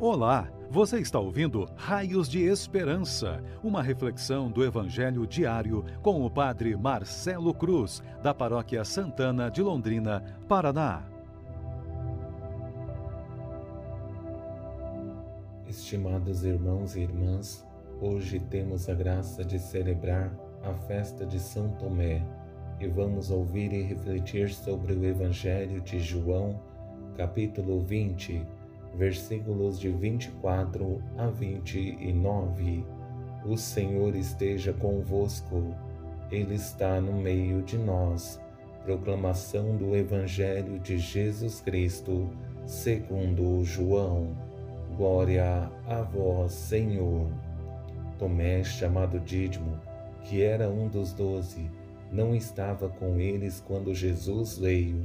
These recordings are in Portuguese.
Olá, você está ouvindo Raios de Esperança, uma reflexão do Evangelho diário com o Padre Marcelo Cruz, da Paróquia Santana de Londrina, Paraná. Estimados irmãos e irmãs, hoje temos a graça de celebrar a festa de São Tomé e vamos ouvir e refletir sobre o Evangelho de João, capítulo 20 versículos de 24 a 29. O Senhor esteja convosco, Ele está no meio de nós. Proclamação do Evangelho de Jesus Cristo, segundo João. Glória a vós, Senhor. Tomé, chamado Dídimo, que era um dos doze, não estava com eles quando Jesus veio.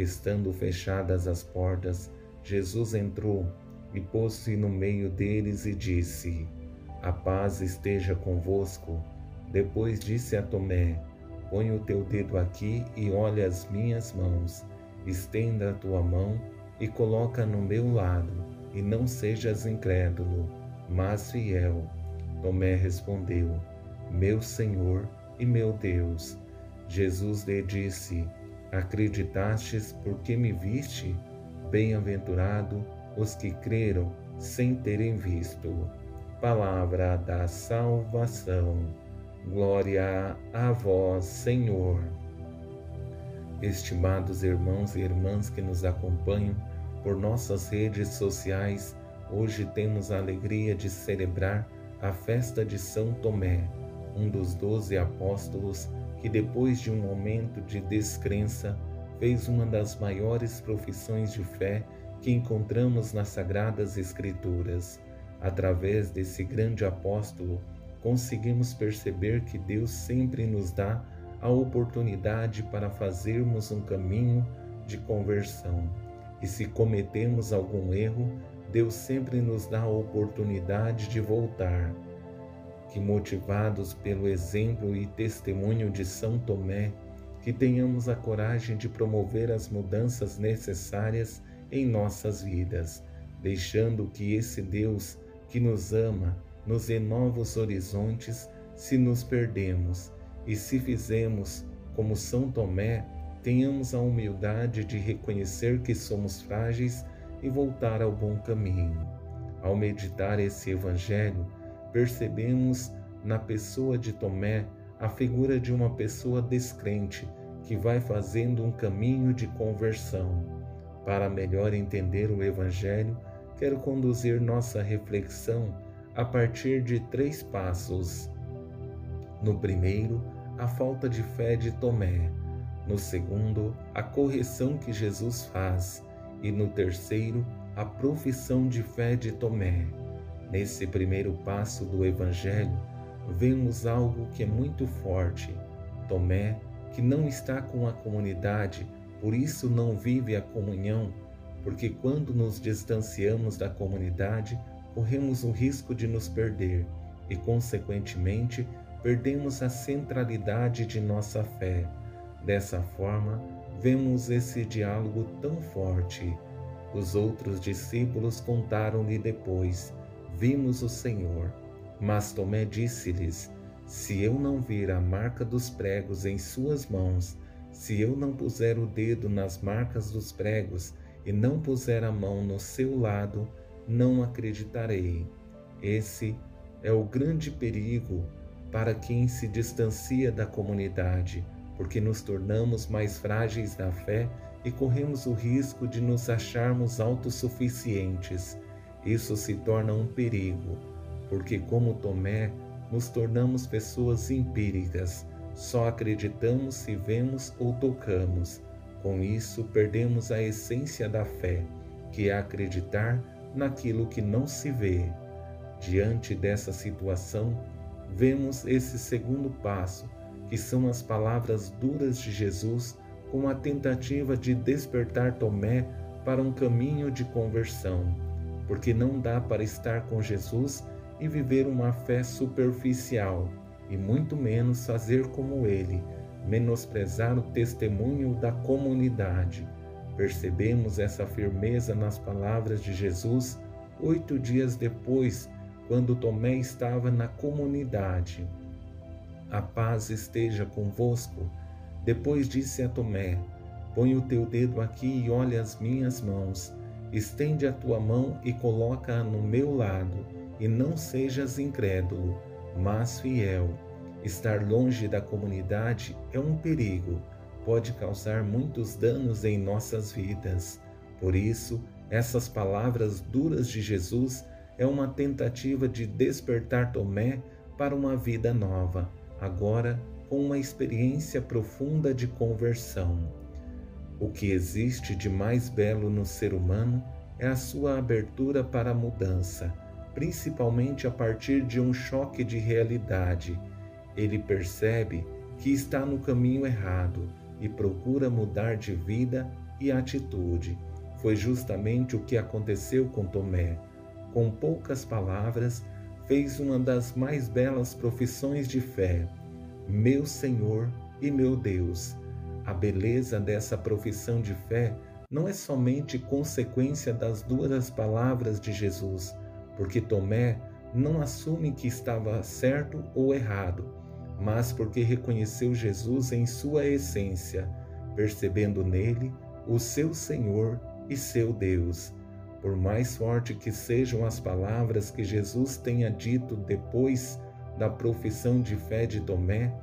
Estando fechadas as portas, Jesus entrou e pôs-se no meio deles e disse: A paz esteja convosco. Depois disse a Tomé: Põe o teu dedo aqui e olha as minhas mãos. Estenda a tua mão e coloca no meu lado, e não sejas incrédulo, mas fiel. Tomé respondeu: Meu Senhor e meu Deus. Jesus lhe disse: Acreditastes porque me viste? Bem-aventurado os que creram sem terem visto. Palavra da salvação. Glória a vós, Senhor. Estimados irmãos e irmãs que nos acompanham por nossas redes sociais, hoje temos a alegria de celebrar a festa de São Tomé, um dos doze apóstolos que, depois de um momento de descrença, fez uma das maiores profissões de fé que encontramos nas Sagradas Escrituras. Através desse grande apóstolo, conseguimos perceber que Deus sempre nos dá a oportunidade para fazermos um caminho de conversão. E se cometemos algum erro, Deus sempre nos dá a oportunidade de voltar. Que motivados pelo exemplo e testemunho de São Tomé, que tenhamos a coragem de promover as mudanças necessárias em nossas vidas, deixando que esse Deus que nos ama nos dê novos horizontes se nos perdemos e se fizemos como São Tomé, tenhamos a humildade de reconhecer que somos frágeis e voltar ao bom caminho. Ao meditar esse Evangelho, percebemos na pessoa de Tomé a figura de uma pessoa descrente que vai fazendo um caminho de conversão. Para melhor entender o Evangelho, quero conduzir nossa reflexão a partir de três passos. No primeiro, a falta de fé de Tomé. No segundo, a correção que Jesus faz. E no terceiro, a profissão de fé de Tomé. Nesse primeiro passo do Evangelho, vemos algo que é muito forte. Tomé, que não está com a comunidade, por isso não vive a comunhão, porque quando nos distanciamos da comunidade, corremos o risco de nos perder e, consequentemente, perdemos a centralidade de nossa fé. Dessa forma, vemos esse diálogo tão forte. Os outros discípulos contaram-lhe depois: Vimos o Senhor. Mas Tomé disse-lhes: Se eu não vir a marca dos pregos em suas mãos, se eu não puser o dedo nas marcas dos pregos e não puser a mão no seu lado, não acreditarei. Esse é o grande perigo para quem se distancia da comunidade, porque nos tornamos mais frágeis na fé e corremos o risco de nos acharmos autossuficientes. Isso se torna um perigo, porque, como Tomé, nos tornamos pessoas empíricas só acreditamos se vemos ou tocamos. Com isso, perdemos a essência da fé, que é acreditar naquilo que não se vê. Diante dessa situação, vemos esse segundo passo, que são as palavras duras de Jesus com a tentativa de despertar Tomé para um caminho de conversão, porque não dá para estar com Jesus e viver uma fé superficial, e muito menos fazer como ele, menosprezar o testemunho da comunidade. Percebemos essa firmeza nas palavras de Jesus oito dias depois, quando Tomé estava na comunidade. A paz esteja convosco. Depois disse a Tomé: Põe o teu dedo aqui e olha as minhas mãos. Estende a tua mão e coloca-a no meu lado, e não sejas incrédulo, mas fiel. Estar longe da comunidade é um perigo, pode causar muitos danos em nossas vidas. Por isso, essas palavras duras de Jesus é uma tentativa de despertar Tomé para uma vida nova, agora com uma experiência profunda de conversão. O que existe de mais belo no ser humano é a sua abertura para a mudança, principalmente a partir de um choque de realidade. Ele percebe que está no caminho errado e procura mudar de vida e atitude. Foi justamente o que aconteceu com Tomé. Com poucas palavras, fez uma das mais belas profissões de fé: Meu Senhor e meu Deus. A beleza dessa profissão de fé não é somente consequência das duras palavras de Jesus, porque Tomé não assume que estava certo ou errado, mas porque reconheceu Jesus em sua essência, percebendo nele o seu Senhor e seu Deus. Por mais forte que sejam as palavras que Jesus tenha dito depois da profissão de fé de Tomé,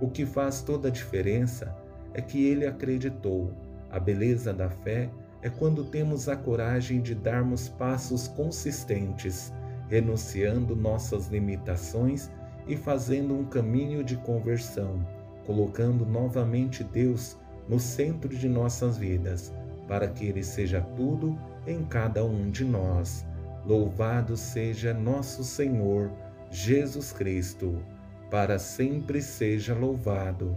o que faz toda a diferença é que ele acreditou. A beleza da fé é quando temos a coragem de darmos passos consistentes, renunciando nossas limitações e fazendo um caminho de conversão, colocando novamente Deus no centro de nossas vidas, para que Ele seja tudo em cada um de nós. Louvado seja nosso Senhor Jesus Cristo, para sempre seja louvado.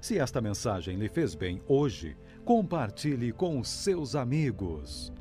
Se esta mensagem lhe fez bem hoje, compartilhe com seus amigos.